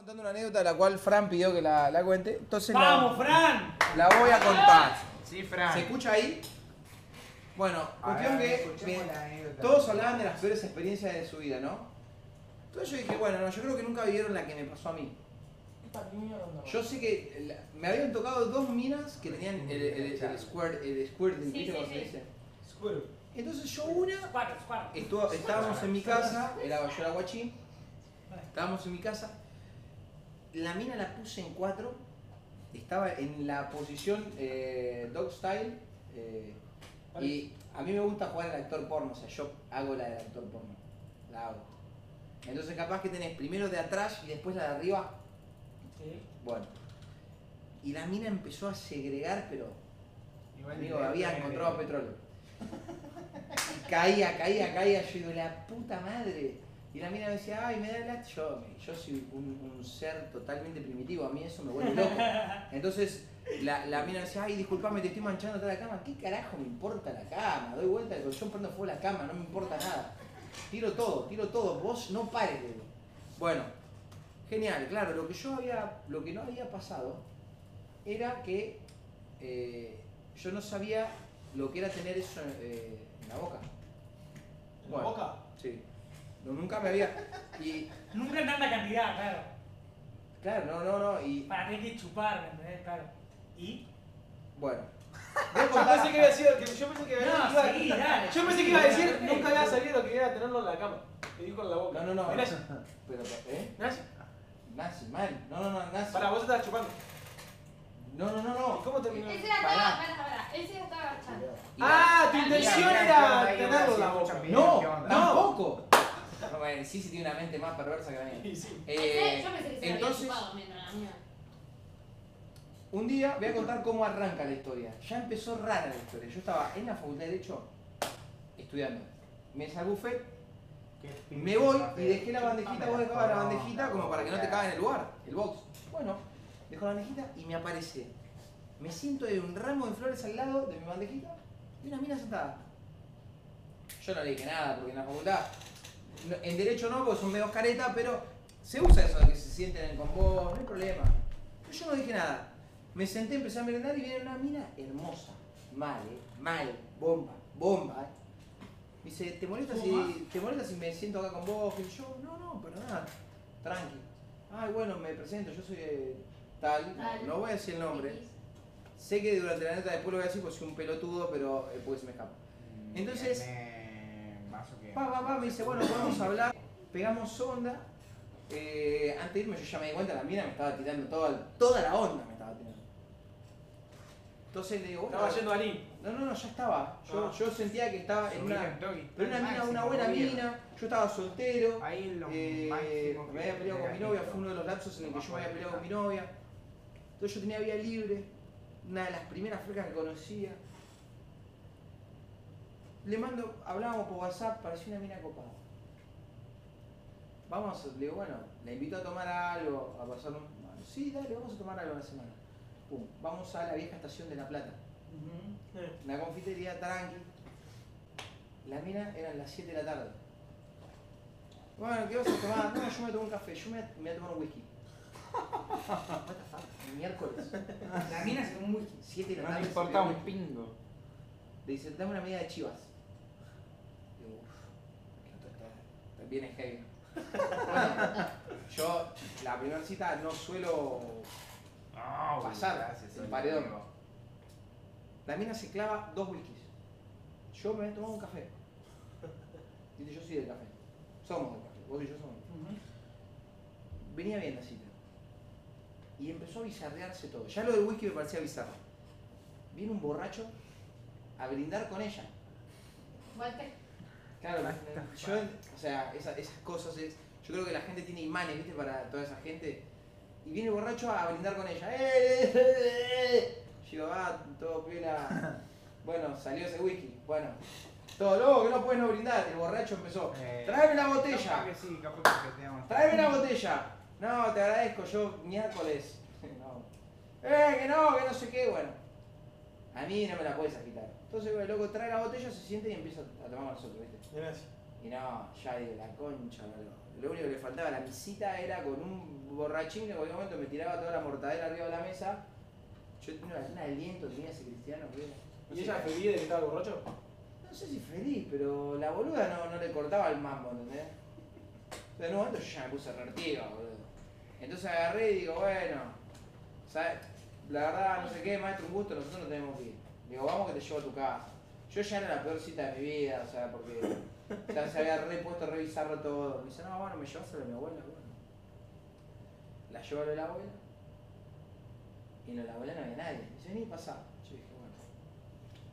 contando una anécdota la cual Fran pidió que la, la cuente. Entonces la- ¡Vamos, Fran! la, voy a contar. Sí, Fran. ¿Se escucha ahí? Bueno, cuestión que todos hablaban de las peores experiencias de su vida, ¿no? Entonces yo dije, bueno, no, yo creo que nunca vivieron la que me pasó a mí. Yo sé que la- me habían tocado dos minas que tenían el, el, el squirt, el squirting, Sí, ¿viste sí, cómo se sí. dice? Squirrel. Entonces yo una Squirrel, squirrel. Estuvo- estábamos en mi casa, era, yo era guachín, estábamos en mi casa, la mina la puse en cuatro, estaba en la posición eh, dog style, eh, y a mí me gusta jugar al actor porno, o sea, yo hago la del actor porno, la hago. Entonces capaz que tenés primero de atrás y después la de arriba, Sí. bueno. Y la mina empezó a segregar, pero Igual Amigo, había encontrado petróleo. Y caía, caía, caía. Yo digo, la puta madre. Y la mina me decía, ay, me da el Yo, yo soy un, un ser totalmente primitivo, a mí eso me vuelve loco. Entonces, la, la mina me decía, ay, disculpame, te estoy manchando toda la cama. ¿Qué carajo me importa la cama? Doy vuelta, digo, yo prendo fuego la cama, no me importa nada. Tiro todo, tiro todo. Vos no pares, digo. Bueno, genial, claro, lo que yo había, lo que no había pasado era que eh, yo no sabía lo que era tener eso eh, en la boca. ¿En la boca? Sí. No, nunca me había. Y, Nunca en tanta cantidad, claro. claro, no, no, no. Y Para tener que chupar, ¿me entendés? Claro. ¿Y? bueno. Yo pensé que iba a decir, que yo pensé que No, iba, sí, dale. yo pensé que iba a decir, nunca había sabido que era tenerlo en la cama. Te dijo en la boca. No, no, no. Eso. Pero, ¿eh? Eso. Nazi, mal. No, no, no, nazi. Pará, vos estabas chupando. No, no, no, ¿Y no. cómo terminó? Él se la estaba, él se la estaba agachando. Ah, tu intención era tenerlo en la boca. No, tampoco. No, bueno, sí, sí tiene una mente más perversa que la mía. Sí, sí. Eh, yo pensé que se había entonces, chupado mientras la mía. un día voy a contar cómo arranca la historia. Ya empezó rara la historia. Yo estaba en la facultad de Derecho estudiando. Me Qué me voy y dejé la bandejita, vos dejabas la bandejita como para que no te ya. caga en el lugar, el box. Bueno, dejo la bandejita y me aparece. Me siento de un ramo de flores al lado de mi bandejita y una mina sentada. Yo no le dije nada porque en la facultad, en derecho no, porque son medio caretas, pero se usa eso de que se sienten con vos, no hay problema. Pero yo no dije nada. Me senté, empecé a merendar y viene una mina hermosa. Mal, eh, mal, bomba, bomba, eh. Me dice, ¿te molesta, si, ¿te molesta si me siento acá con vos? Y yo, no, no, pero nada, tranqui. Ay, bueno, me presento, yo soy eh, tal, Tal. no voy a decir el nombre. Sé que durante la neta después lo voy a decir porque soy un pelotudo, pero eh, pues se me escapa. Entonces- Me- más o que- Pa, pa, pa, me dice, bueno, podemos hablar, pegamos onda. Eh, antes de irme yo ya me di cuenta, la mina me estaba tirando toda, toda la onda, me estaba tirando. Entonces le digo, bueno, Estaba yendo a Lin. no, no, no, ya estaba. Yo, Ah. yo sentía que estaba en una... Pero una mina, una buena mina, yo estaba soltero, Ahí lo eh, máximo que me había peleado con mi novia, fue uno de los lapsos en el que yo me había peleado con mi novia. Entonces yo tenía vía libre, una de las primeras frecas que conocía. Le mando, hablábamos por WhatsApp, parecía una mina copada. Vamos, le digo, bueno, le invito a tomar algo, a pasar un... Sí, dale, vamos a tomar algo una semana. Pum, vamos a la vieja estación de La Plata. Eh, Una confitería tranqui. La mina eran las 7 de la tarde. Bueno, ¿qué vas a tomar? No, yo me tomo un café, yo me, me voy a tomar un whisky. What the fuck? Miércoles. La mina se tomó un whisky. 7 de la No tarde. le importaba pide un pingo. Le dice, dame una medida de chivas. Digo, uff, esto está, es heavy. Bueno, yo la primera cita no suelo No, Pasar, gracias, el paredón. La mina se clava dos whiskies. Yo me he tomado un café. Dice, yo soy del café. Somos del café. Vos y yo somos. Venía bien la cita. Y empezó a bizarrearse todo. Ya lo del whisky me parecía bizarro. Viene un borracho a brindar con ella. Walter. Claro, yo, o sea, esa- esas cosas es. Yo creo que la gente tiene imanes, ¿viste? Para toda esa gente. Y viene el borracho a brindar con ella. ¡Eh, eh, eh! Yo digo, ah, todo piola. Bueno, salió ese whisky. Bueno, todo loco, que no puedes no brindar. El borracho empezó. Eh, Tráeme la Capaz botella. que sí, capaz que Tráeme la botella. No, te agradezco, yo miércoles. No. Eh, que no, que no sé qué, bueno. A mí no me la puedes agitar. Entonces, el loco trae la botella, se siente y empieza a tomar nosotros, ¿viste? Gracias. Y no, ya digo, la concha, boludo. lo único que le faltaba a la misita era con un borrachín que en cualquier momento me tiraba toda la mortadela arriba de la mesa. Yo tenía un aliento, tenía ese cristiano. No ¿Y ella feliz de que estaba borracho? no sé si feliz, pero la boluda no, no le cortaba el mambo, ¿entendés? Entonces en un momento yo ya me puse revertido, boludo. Entonces agarré y digo, bueno, ¿sabes? La verdad, no sé qué, maestro, un gusto, nosotros no tenemos que ir. Digo, vamos que te llevo a tu casa. Yo ya era la peor cita de mi vida, o sea, porque ya se había repuesto a revisarlo todo. Me dice, no, bueno, me llevas a lo de mi abuela, bueno. La llevo a lo de la abuela. Y en la abuela no había nadie. Me dice, vení, pasá. Yo dije,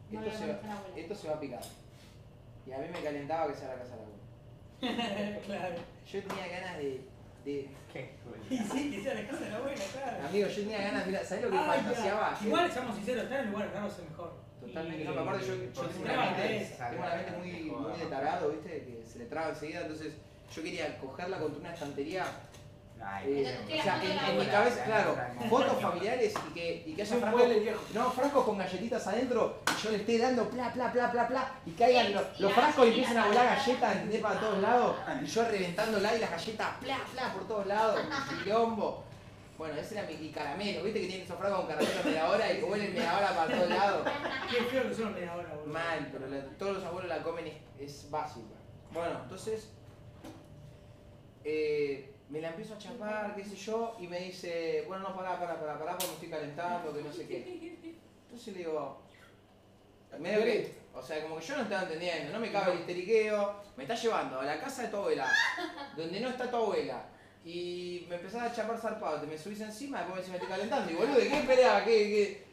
bueno. Se, va la esto se va a picar. Y a mí me calentaba que sea la casa de la abuela. claro. Yo tenía ganas de. De Qué Y sí, que sea la de abuela, claro. amigo, yo tenía ganas, mira, ¿sabés lo que Ay, fantaseaba? Igual, seamos sinceros, estar en el lugar es el mejor. Totalmente, Y- no, pero aparte yo, tengo una la mente, tengo una mente muy, muy de tarado, ¿viste? Que se le traba enseguida, entonces yo quería cogerla contra una estantería. Ay, eh, o sea, en, de mi cabeza, claro, fotos familiares y que, y que haya Un frascos, mueble viejo. no, frascos con galletitas adentro yo le esté dando pla, pla, pla, pla, pla, y caigan los, los frascos y empiezan a volar galletas, ¿entendés? Para todos lados, y yo reventándola y las galletas, pla, pla, por todos lados, quilombo. Bueno, ese era mi y caramelo, ¿viste? Que tienen esos frascos con caramelo media hora y que huelen media hora para todos lados. Qué feo que son media hora, boludo. Mal, pero la- todos los abuelos la comen, es, es básica. Bueno, entonces eh, me la empiezo a chapar, qué sé yo, y me dice, bueno, no, pará, pará, pará, pará, porque me estoy calentando, que no sé qué. Entonces le digo, medio que, o sea, como que yo no estaba entendiendo, no me cabe el histeriqueo, me está llevando a la casa de tu abuela, donde no está tu abuela, y me empezás a chapar zarpado, te me subís encima, después me decís, me estoy calentando, y boludo, ¿de qué esperaba? ¿Qué, qué?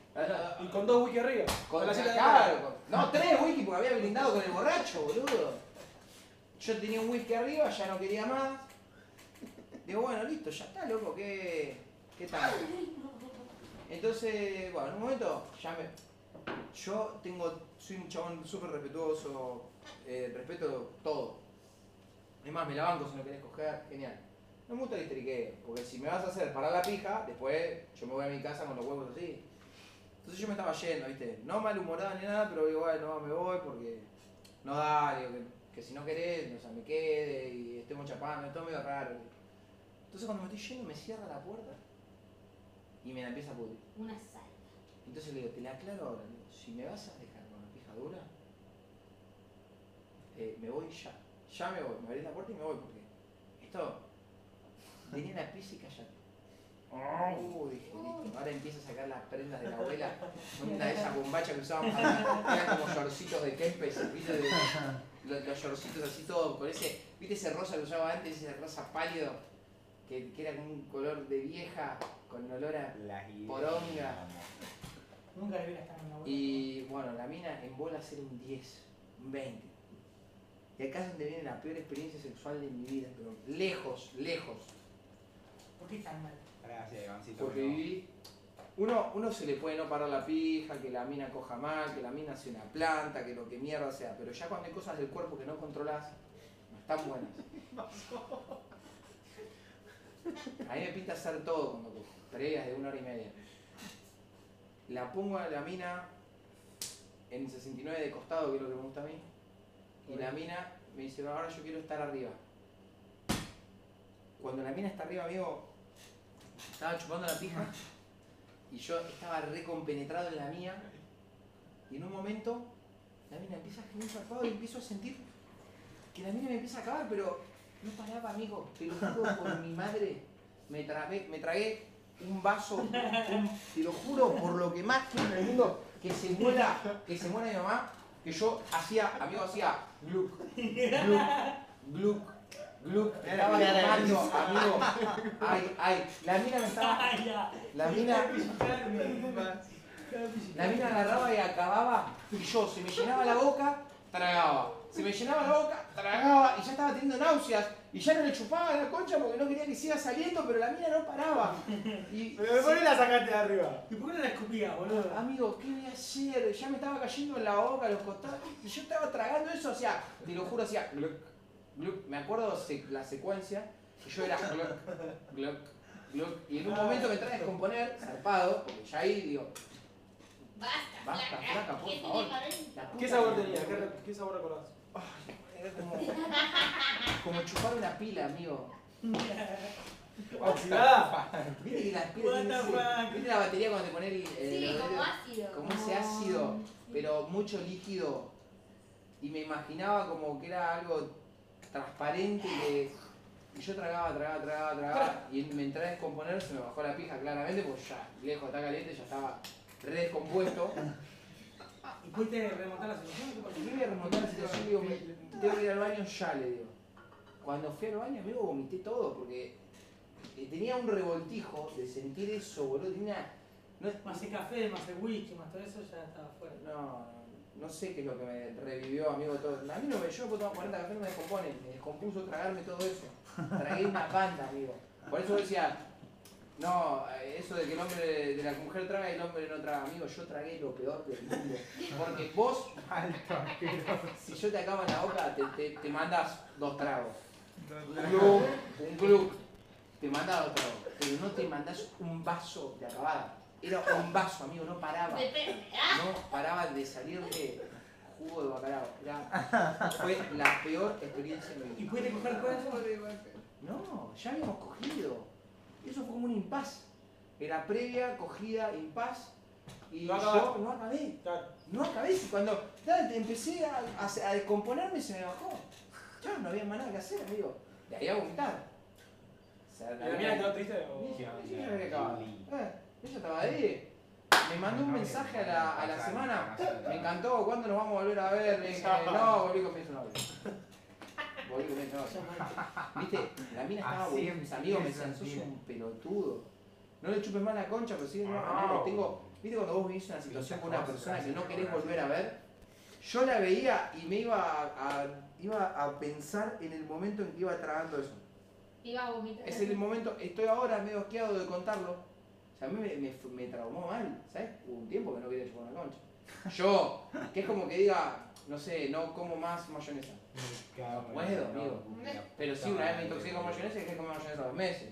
Y con dos wiki arriba. Con la claro, con- no, tres whisky porque había brindado con el borracho, boludo. Yo tenía un whisky arriba, ya no quería más. Digo, bueno, listo, ya está, loco, ¿qué, qué tal? Entonces, bueno, en un momento ya me. Yo tengo, soy un chabón súper respetuoso, eh, respeto todo. Es más, me la banco si no querés coger, genial. No me gusta el histeriqueo, porque si me vas a hacer parar la pija, después yo me voy a mi casa con los huevos así. Entonces yo me estaba yendo, ¿viste? No malhumorado ni nada, pero digo, bueno, me voy porque no da, digo, que, si no querés, o sea, me quede y estemos chapando, es todo medio raro. Entonces cuando me estoy yendo me cierra la puerta y me la empieza a pudrir. Una sal. Entonces le digo, te la aclaro ahora, si me vas a dejar con la pija dura, eh, me voy ya. Ya me voy, me abrís la puerta y me voy porque esto tenía la pizza y callate. Uh, dije, listo, ahora empieza a sacar las prendas de la abuela, una de esas bombachas que usábamos para eran como shortcitos de Kempes, ¿viste? De- los, los shortcitos así todos, con ese, ¿viste ese rosa que usaba antes, ese rosa pálido, que, que era como un color de vieja, con olor a. Poronga. Nunca le vi estar en una abuela. Y bueno, la mina en bola ser un 10, un 20. Y acá es donde viene la peor experiencia sexual de mi vida, pero lejos, lejos. ¿Por qué tan mal? Gracias. Porque viví. Uno, uno se le puede no parar la pija, que la mina coja mal, que la mina sea una planta, que lo que mierda sea, pero ya cuando hay cosas del cuerpo que no controlas, no están buenas. A mí me pinta hacer todo cuando cojo, tareas de una hora y media. La pongo a la mina en 69 de costado, que es lo que me gusta a mí, y la mina me dice, ahora yo quiero estar arriba. Cuando la mina está arriba, amigo, estaba chupando la pija y yo estaba recompenetrado en la mía. Y en un momento la mina empieza a gemir zarpado y empiezo a sentir que la mina me empieza a acabar, pero no paraba, amigo, te lo juro por mi madre, me tragué, me tragué un vaso, un- te lo juro por lo que más quiero en el mundo, que se muera, que se muera mi mamá, que yo hacía, amigo, hacía gluk, gluk, gluk, gluk, estaba tomando, amigo, ay, ay, la mina me estaba, la mina, la mina agarraba y acababa y yo se me llenaba la boca, tragaba. Se me llenaba la boca, tragaba y ya estaba teniendo náuseas y ya no le chupaba la concha porque no quería que siga saliendo, pero la mina no paraba. Y, Pero después la sacaste de arriba. ¿Y por qué no la escupía, boludo? Amigo, ¿qué voy a hacer? Ya me estaba cayendo en la boca, los costados, y yo estaba tragando eso, o sea, te lo juro, hacía gluck, gluck. Me acuerdo la secuencia, que yo era gluck, gluck, gluck, y en un momento me trae a descomponer, zarpado, porque ya ahí digo, Basta, Basta, flaca. flaca, por ¿Qué favor. ¿Qué sabor tenía? ¿Qué, sabor recordás? Ay, Era como, como chupar una pila, amigo. Oxidada. ¿Viste que las pilas? ¿Viste la batería cuando te pones el, el- Sí, el- como ácido. como ese ácido, pero mucho líquido? Y me imaginaba como que era algo transparente y, que- y yo tragaba, tragaba, tragaba, tragaba y me entré a descomponer, se me bajó la pija claramente, pues ya, lejos, está caliente, ya estaba re descompuesto. ¿Y pudiste remontar la situación? ¿Qué pasó? Y voy a remontar la situación, digo, me, tengo que ir al baño ya, le digo. Cuando fui al baño, amigo, vomité todo, porque eh, tenía un revoltijo de sentir eso, boludo. Tenía. No, Más el café, más el whisky, más todo eso, ya estaba fuera. no, no sé qué es lo que me revivió, amigo, todo. A mí no me, yo tomar 40 cafés, me descompone. Me descompuso tragarme todo eso. Tragué una banda, amigo. Por eso decía, no, eh, eso de que el hombre de la mujer traga y el hombre no traga, amigo, yo tragué lo peor del mundo. Porque vos si yo te acabo en la boca, te, te, te mandas dos tragos. Un glug, un glug. Te mandas dos tragos. Pero no te mandas un vaso de acabada. Era un vaso, amigo, no paraba. No paraba de salir de jugo de bacalao. Era, fue la peor experiencia de mi ¿Y vida. pudiste coger cuerpo? No, ya habíamos cogido. Eso fue como un impas. Era previa, cogida, impas. Y No yo no acabé. Claro. No acabé, y cuando empecé a, a, a descomponerme se me bajó. Ya no había más nada que hacer, amigo. De ahí a vomitar. O sea, ¿Y la triste? o-. Eh, ella estaba ahí. Me mandó un mensaje a la, a la semana. Me encantó, ¿cuándo nos vamos a volver a ver? Le dije, no, volví con mi novio. Viste, la mina estaba buenísima. Mis amigos me decían, sos un pelotudo. No le chupes más la concha, pero sí, no, amigo, tengo. ¿Viste cuando vos vivís una situación con una persona que no querés volver a ver? Yo la veía y me iba a, a- iba a pensar en el momento en que iba tragando eso. Iba a vomitar. Es el momento, estoy ahora medio asqueado de contarlo. O sea, a mí me, me, me traumó mal, ¿sabes? Hubo un tiempo que no quería chupar una concha. Yo, que es como que diga, no sé, no como más mayonesa. No puedo, amigo. Pero sí, una vez me intoxiqué con mayonesa y dejé de comer mayonesa dos meses.